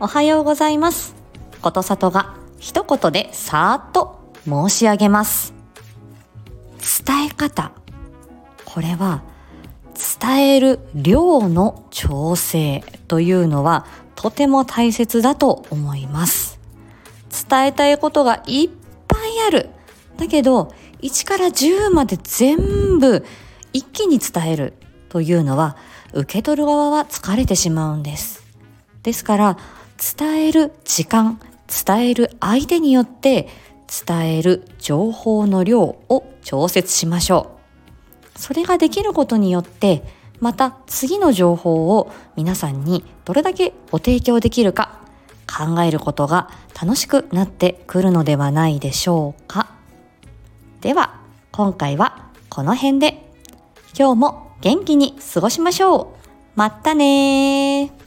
おはようございます。ことさとが一言でさーっと申し上げます。伝え方。これは伝える量の調整というのはとても大切だと思います。伝えたいことがいっぱいある。だけど、1から10まで全部一気に伝えるというのは受け取る側は疲れてしまうんです。ですから、伝える時間、伝える相手によって伝える情報の量を調節しましょう。それができることによって、また次の情報を皆さんにどれだけご提供できるか考えることが楽しくなってくるのではないでしょうか。では、今回はこの辺で今日も元気に過ごしましょう。まったね。